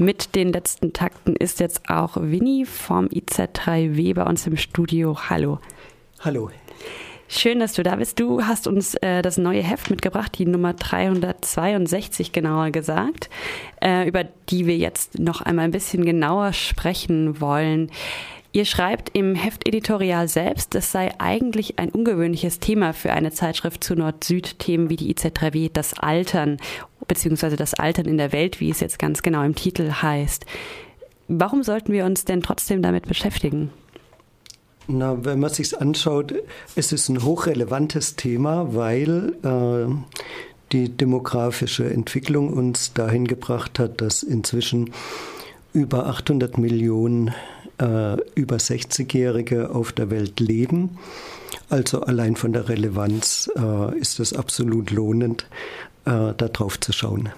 Mit den letzten Takten ist jetzt auch Winnie vom IZ3W bei uns im Studio. Hallo. Hallo. Schön, dass du da bist. Du hast uns äh, das neue Heft mitgebracht, die Nummer 362 genauer gesagt, äh, über die wir jetzt noch einmal ein bisschen genauer sprechen wollen. Ihr schreibt im Hefteditorial selbst, es sei eigentlich ein ungewöhnliches Thema für eine Zeitschrift zu Nord-Süd-Themen wie die IZ3W, das Altern, beziehungsweise das Altern in der Welt, wie es jetzt ganz genau im Titel heißt. Warum sollten wir uns denn trotzdem damit beschäftigen? Na, wenn man sich anschaut, es ist ein hochrelevantes Thema, weil äh, die demografische Entwicklung uns dahin gebracht hat, dass inzwischen über 800 Millionen äh, über 60-Jährige auf der Welt leben. Also allein von der Relevanz äh, ist es absolut lohnend, äh, darauf zu schauen.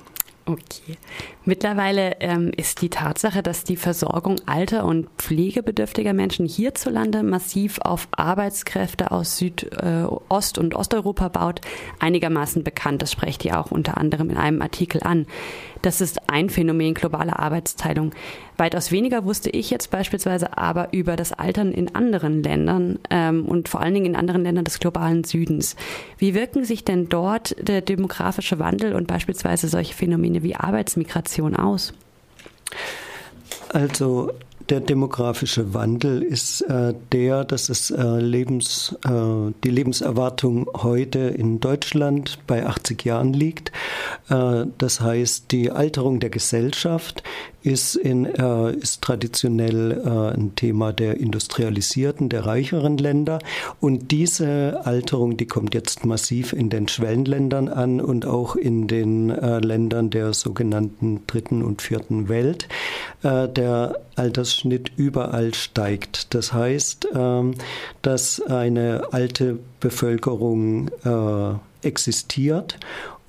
Okay. Mittlerweile ähm, ist die Tatsache, dass die Versorgung alter und pflegebedürftiger Menschen hierzulande massiv auf Arbeitskräfte aus Südost- äh, und Osteuropa baut, einigermaßen bekannt. Das sprecht ihr auch unter anderem in einem Artikel an. Das ist ein Phänomen globaler Arbeitsteilung. Weitaus weniger wusste ich jetzt beispielsweise aber über das Altern in anderen Ländern ähm, und vor allen Dingen in anderen Ländern des globalen Südens. Wie wirken sich denn dort der demografische Wandel und beispielsweise solche Phänomene wie Arbeitsmigration aus? Also der demografische Wandel ist äh, der, dass es äh, Lebens, äh, die Lebenserwartung heute in Deutschland bei 80 Jahren liegt. Äh, das heißt, die Alterung der Gesellschaft ist, in, äh, ist traditionell äh, ein Thema der industrialisierten, der reicheren Länder. Und diese Alterung, die kommt jetzt massiv in den Schwellenländern an und auch in den äh, Ländern der sogenannten dritten und vierten Welt. Äh, der Altersschnitt überall steigt. Das heißt, ähm, dass eine alte Bevölkerung äh, existiert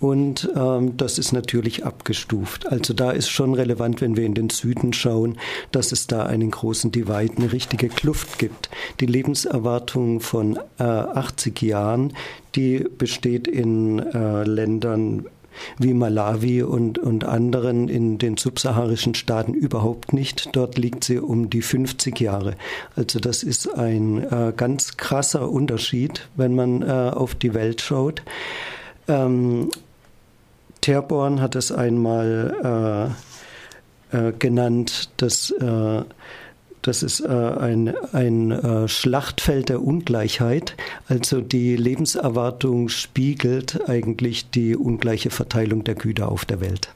und ähm, das ist natürlich abgestuft. Also da ist schon relevant, wenn wir in den Süden schauen, dass es da einen großen Divide, eine richtige Kluft gibt. Die Lebenserwartung von äh, 80 Jahren, die besteht in äh, Ländern wie Malawi und, und anderen in den subsaharischen Staaten überhaupt nicht. Dort liegt sie um die 50 Jahre. Also das ist ein äh, ganz krasser Unterschied, wenn man äh, auf die Welt schaut. Ähm, Terborn hat es einmal äh, äh, genannt, dass äh, das ist äh, ein, ein äh, Schlachtfeld der Ungleichheit. Also die Lebenserwartung spiegelt eigentlich die ungleiche Verteilung der Güter auf der Welt.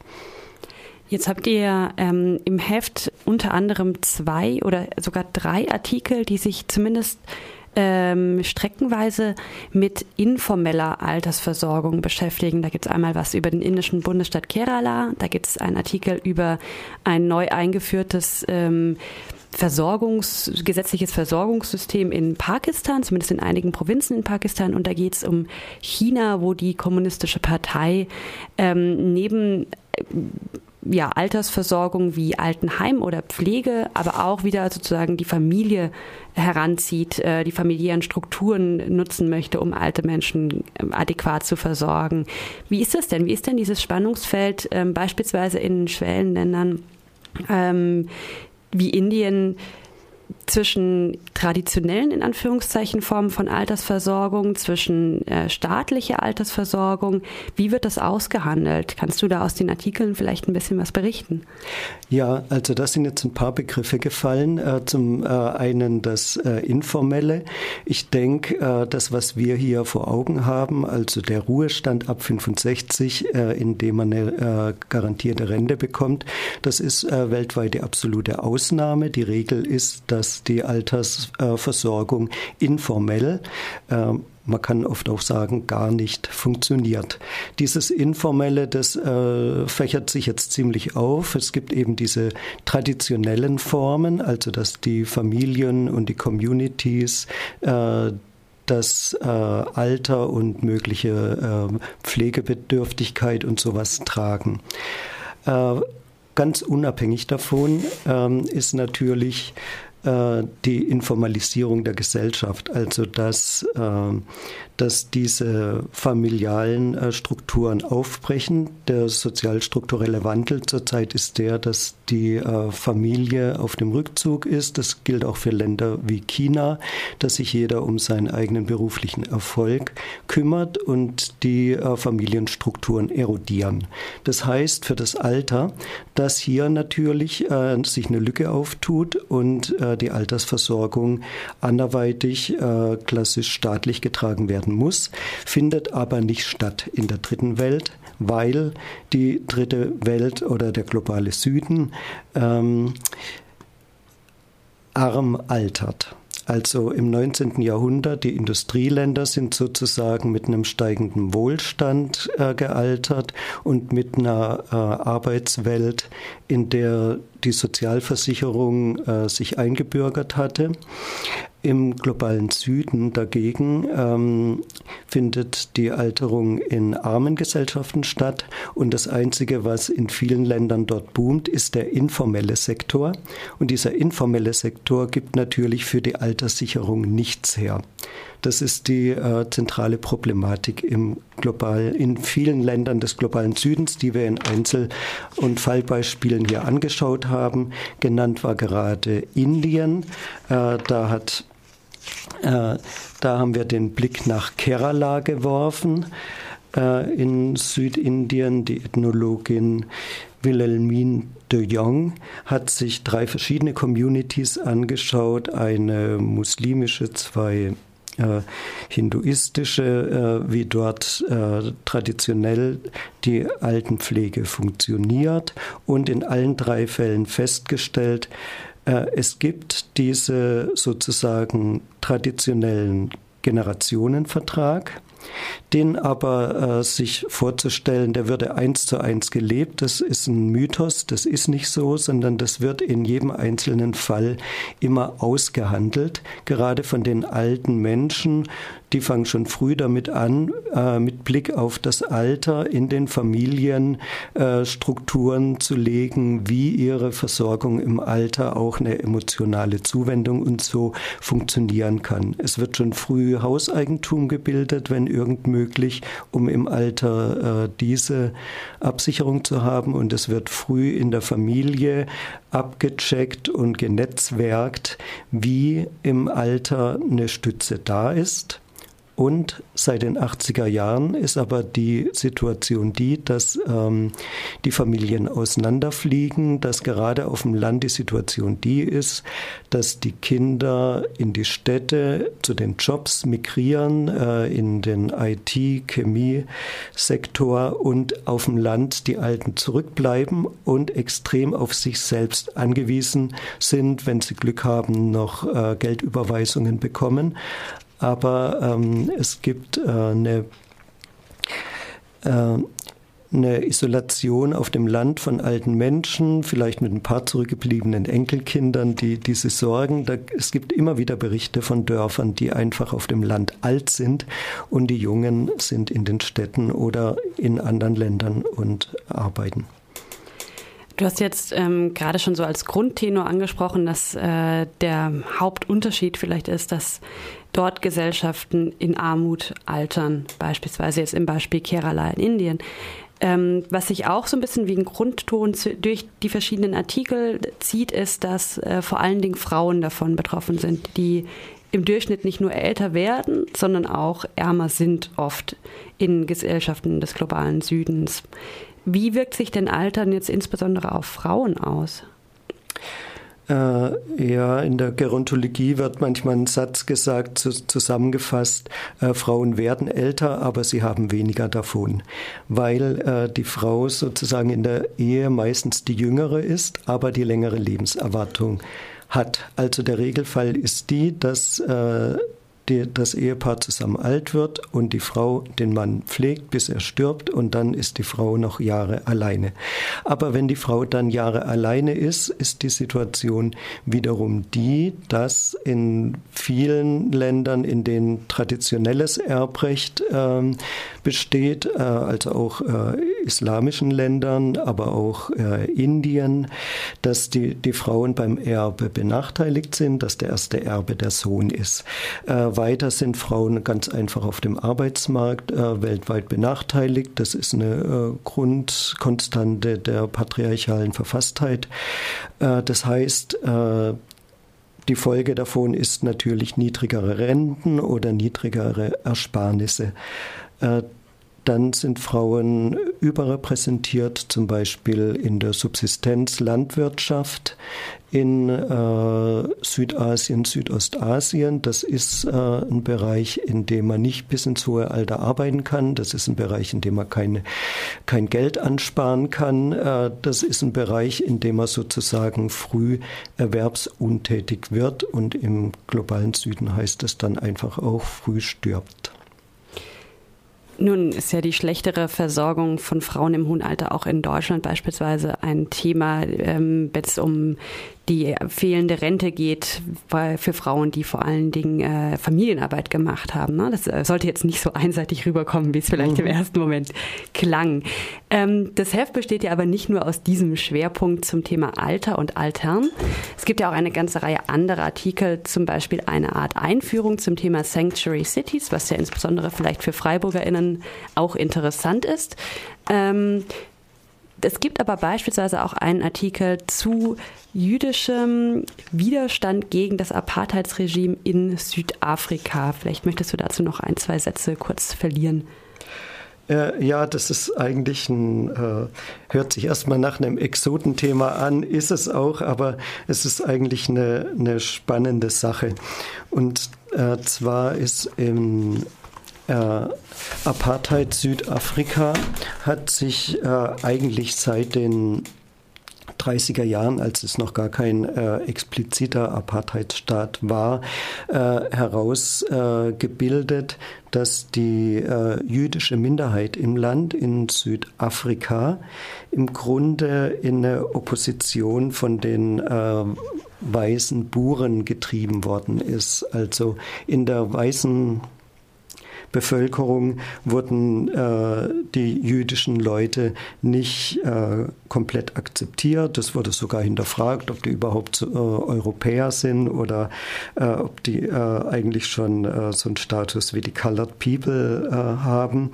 Jetzt habt ihr ähm, im Heft unter anderem zwei oder sogar drei Artikel, die sich zumindest ähm, streckenweise mit informeller Altersversorgung beschäftigen. Da gibt es einmal was über den indischen Bundesstaat Kerala, da gibt es einen Artikel über ein neu eingeführtes ähm, Versorgungs, gesetzliches Versorgungssystem in Pakistan, zumindest in einigen Provinzen in Pakistan. Und da geht es um China, wo die kommunistische Partei ähm, neben ja, Altersversorgung wie Altenheim oder Pflege, aber auch wieder sozusagen die Familie heranzieht, äh, die familiären Strukturen nutzen möchte, um alte Menschen ähm, adäquat zu versorgen. Wie ist das denn? Wie ist denn dieses Spannungsfeld ähm, beispielsweise in Schwellenländern ähm, wie Indien? zwischen traditionellen, in Anführungszeichen, Formen von Altersversorgung, zwischen äh, staatlicher Altersversorgung. Wie wird das ausgehandelt? Kannst du da aus den Artikeln vielleicht ein bisschen was berichten? Ja, also da sind jetzt ein paar Begriffe gefallen. Äh, zum äh, einen das äh, Informelle. Ich denke, äh, das, was wir hier vor Augen haben, also der Ruhestand ab 65, äh, in dem man eine garantierte Rente bekommt, das ist weltweit die absolute Ausnahme. Die Regel ist, dass die Altersversorgung informell ähm, man kann oft auch sagen, gar nicht funktioniert. Dieses Informelle, das äh, fächert sich jetzt ziemlich auf. Es gibt eben diese traditionellen Formen, also dass die Familien und die Communities äh, das äh, Alter und mögliche äh, Pflegebedürftigkeit und sowas tragen. Äh, ganz unabhängig davon ähm, ist natürlich äh, die Informalisierung der Gesellschaft, also dass, äh, dass diese familialen äh, Strukturen aufbrechen. Der sozialstrukturelle Wandel zurzeit ist der, dass die äh, Familie auf dem Rückzug ist. Das gilt auch für Länder wie China, dass sich jeder um seinen eigenen beruflichen Erfolg kümmert und die Familienstrukturen erodieren. Das heißt für das Alter, dass hier natürlich sich eine Lücke auftut und äh, die Altersversorgung anderweitig äh, klassisch staatlich getragen werden muss, findet aber nicht statt in der dritten Welt weil die dritte Welt oder der globale Süden ähm, arm altert. Also im 19. Jahrhundert, die Industrieländer sind sozusagen mit einem steigenden Wohlstand äh, gealtert und mit einer äh, Arbeitswelt, in der die Sozialversicherung äh, sich eingebürgert hatte. Im globalen Süden dagegen ähm, findet die Alterung in armen Gesellschaften statt und das Einzige, was in vielen Ländern dort boomt, ist der informelle Sektor. Und dieser informelle Sektor gibt natürlich für die Alterssicherung nichts her. Das ist die äh, zentrale Problematik im global, in vielen Ländern des globalen Südens, die wir in Einzel- und Fallbeispielen hier angeschaut haben. Genannt war gerade Indien. Äh, da hat da haben wir den Blick nach Kerala geworfen äh, in Südindien. Die Ethnologin Wilhelmine de Jong hat sich drei verschiedene Communities angeschaut, eine muslimische, zwei äh, hinduistische, äh, wie dort äh, traditionell die Altenpflege funktioniert und in allen drei Fällen festgestellt, äh, es gibt diese sozusagen traditionellen Generationenvertrag, den aber äh, sich vorzustellen, der würde eins zu eins gelebt, das ist ein Mythos, das ist nicht so, sondern das wird in jedem einzelnen Fall immer ausgehandelt, gerade von den alten Menschen, die fangen schon früh damit an, äh, mit Blick auf das Alter in den Familien äh, Strukturen zu legen, wie ihre Versorgung im Alter auch eine emotionale Zuwendung und so funktionieren kann. Es wird schon früh Hauseigentum gebildet, wenn irgend möglich, um im Alter äh, diese Absicherung zu haben und es wird früh in der Familie abgecheckt und genetzwerkt, wie im Alter eine Stütze da ist und seit den 80er Jahren ist aber die Situation die, dass ähm, die Familien auseinanderfliegen, dass gerade auf dem Land die Situation die ist, dass die Kinder in die Städte zu den Jobs migrieren, äh, in den IT-Chemie-Sektor und auf dem Land die Alten zurückbleiben und extrem auf sich selbst angewiesen sind, wenn sie Glück haben, noch äh, Geldüberweisungen bekommen aber ähm, es gibt äh, eine, äh, eine Isolation auf dem Land von alten Menschen, vielleicht mit ein paar zurückgebliebenen Enkelkindern, die diese Sorgen. Da, es gibt immer wieder Berichte von Dörfern, die einfach auf dem Land alt sind und die Jungen sind in den Städten oder in anderen Ländern und arbeiten. Du hast jetzt ähm, gerade schon so als Grundtenor angesprochen, dass äh, der Hauptunterschied vielleicht ist, dass dort Gesellschaften in Armut altern, beispielsweise jetzt im Beispiel Kerala in Indien. Ähm, was sich auch so ein bisschen wie ein Grundton durch die verschiedenen Artikel zieht, ist, dass äh, vor allen Dingen Frauen davon betroffen sind, die im Durchschnitt nicht nur älter werden, sondern auch ärmer sind oft in Gesellschaften des globalen Südens. Wie wirkt sich denn Altern jetzt insbesondere auf Frauen aus? Äh, ja, in der Gerontologie wird manchmal ein Satz gesagt, zu, zusammengefasst, äh, Frauen werden älter, aber sie haben weniger davon, weil äh, die Frau sozusagen in der Ehe meistens die jüngere ist, aber die längere Lebenserwartung hat. Also der Regelfall ist die, dass die, das Ehepaar zusammen alt wird und die Frau den Mann pflegt, bis er stirbt und dann ist die Frau noch Jahre alleine. Aber wenn die Frau dann Jahre alleine ist, ist die Situation wiederum die, dass in vielen Ländern, in denen traditionelles Erbrecht äh, besteht, äh, also auch äh, islamischen Ländern, aber auch äh, Indien, dass die, die Frauen beim Erbe benachteiligt sind, dass der erste Erbe der Sohn ist. Äh, weiter sind Frauen ganz einfach auf dem Arbeitsmarkt äh, weltweit benachteiligt. Das ist eine äh, Grundkonstante der patriarchalen Verfasstheit. Äh, das heißt, äh, die Folge davon ist natürlich niedrigere Renten oder niedrigere Ersparnisse. Dann sind Frauen überrepräsentiert, zum Beispiel in der Subsistenzlandwirtschaft in äh, Südasien, Südostasien. Das ist äh, ein Bereich, in dem man nicht bis ins hohe Alter arbeiten kann. Das ist ein Bereich, in dem man keine, kein Geld ansparen kann. Äh, das ist ein Bereich, in dem man sozusagen früh erwerbsuntätig wird und im globalen Süden heißt es dann einfach auch früh stirbt. Nun ist ja die schlechtere Versorgung von Frauen im hohen Alter auch in Deutschland beispielsweise ein Thema, ähm, wenn es um die fehlende Rente geht für Frauen, die vor allen Dingen äh, Familienarbeit gemacht haben. Ne? Das äh, sollte jetzt nicht so einseitig rüberkommen, wie es vielleicht mhm. im ersten Moment klang. Ähm, das Heft besteht ja aber nicht nur aus diesem Schwerpunkt zum Thema Alter und Altern. Es gibt ja auch eine ganze Reihe anderer Artikel, zum Beispiel eine Art Einführung zum Thema Sanctuary Cities, was ja insbesondere vielleicht für FreiburgerInnen auch interessant ist. Ähm, es gibt aber beispielsweise auch einen Artikel zu jüdischem Widerstand gegen das Apartheidsregime in Südafrika. Vielleicht möchtest du dazu noch ein, zwei Sätze kurz verlieren. Äh, ja, das ist eigentlich ein, äh, hört sich erstmal nach einem Exotenthema an, ist es auch, aber es ist eigentlich eine, eine spannende Sache. Und äh, zwar ist im äh, Apartheid Südafrika hat sich äh, eigentlich seit den 30er Jahren, als es noch gar kein äh, expliziter Apartheidstaat war, äh, herausgebildet, äh, dass die äh, jüdische Minderheit im Land in Südafrika im Grunde in eine Opposition von den weißen Buren getrieben worden ist. Also in der weißen Bevölkerung wurden äh, die jüdischen Leute nicht äh, komplett akzeptiert. Es wurde sogar hinterfragt, ob die überhaupt äh, Europäer sind oder äh, ob die äh, eigentlich schon äh, so einen Status wie die Colored People haben.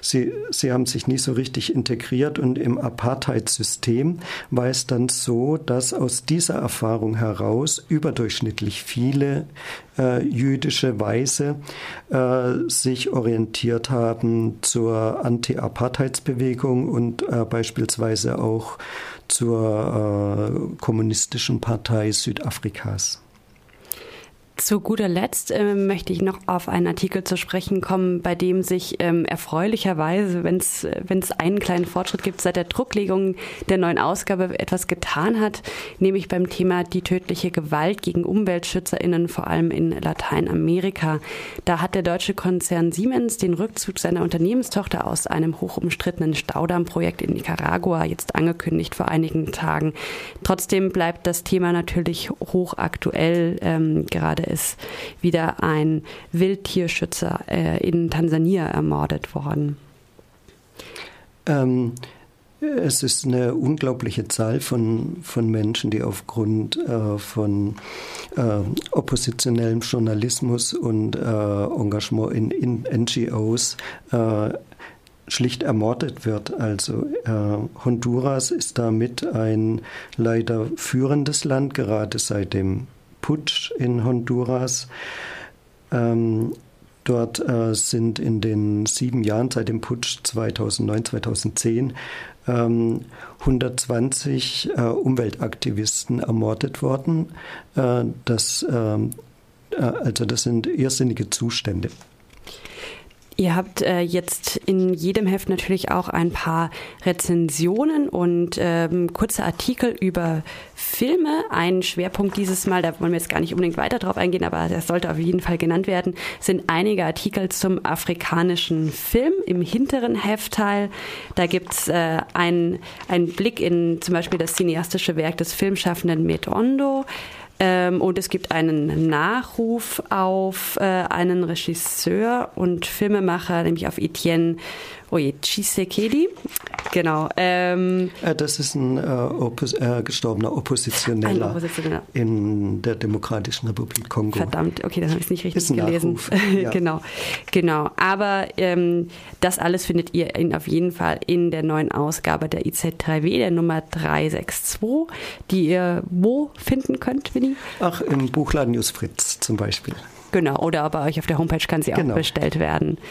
Sie, sie haben sich nicht so richtig integriert und im Apartheid-System war es dann so, dass aus dieser Erfahrung heraus überdurchschnittlich viele jüdische Weise äh, sich orientiert haben zur Anti-Apartheidsbewegung und äh, beispielsweise auch zur äh, kommunistischen Partei Südafrikas. Zu guter Letzt äh, möchte ich noch auf einen Artikel zu sprechen kommen, bei dem sich ähm, erfreulicherweise, wenn es einen kleinen Fortschritt gibt, seit der Drucklegung der neuen Ausgabe etwas getan hat, nämlich beim Thema die tödliche Gewalt gegen UmweltschützerInnen, vor allem in Lateinamerika. Da hat der deutsche Konzern Siemens den Rückzug seiner Unternehmenstochter aus einem hochumstrittenen Staudammprojekt in Nicaragua jetzt angekündigt vor einigen Tagen. Trotzdem bleibt das Thema natürlich hochaktuell, ähm, gerade ist wieder ein Wildtierschützer äh, in Tansania ermordet worden. Ähm, es ist eine unglaubliche Zahl von, von Menschen, die aufgrund äh, von äh, oppositionellem Journalismus und äh, Engagement in, in NGOs äh, schlicht ermordet wird. Also äh, Honduras ist damit ein leider führendes Land, gerade seit dem Putsch in Honduras. Ähm, dort äh, sind in den sieben Jahren seit dem Putsch 2009, 2010 ähm, 120 äh, Umweltaktivisten ermordet worden. Äh, das, ähm, äh, also das sind irrsinnige Zustände. Ihr habt äh, jetzt in jedem Heft natürlich auch ein paar Rezensionen und ähm, kurze Artikel über Filme. Ein Schwerpunkt dieses Mal, da wollen wir jetzt gar nicht unbedingt weiter drauf eingehen, aber das sollte auf jeden Fall genannt werden, sind einige Artikel zum afrikanischen Film im hinteren Heftteil. Da gibt's äh, einen, Blick in zum Beispiel das cineastische Werk des Filmschaffenden Metondo. Ähm, und es gibt einen Nachruf auf äh, einen Regisseur und Filmemacher, nämlich auf Etienne Oje, Tshisekedi. Genau. Ähm, äh, das ist ein äh, Oppos äh, gestorbener Oppositioneller, Oppositioneller, in der Demokratischen Republik Kongo. Verdammt, okay, dann habe ich nicht richtig gelesen. Ja. genau, genau. Aber ähm, das alles findet ihr in, auf jeden Fall in der neuen Ausgabe der IZ3W, der Nummer 362, die ihr wo finden könnt, Winnie? Ach, im Buchladen News Fritz zum Beispiel. Genau, oder bei euch auf der Homepage kann sie auch genau. bestellt werden.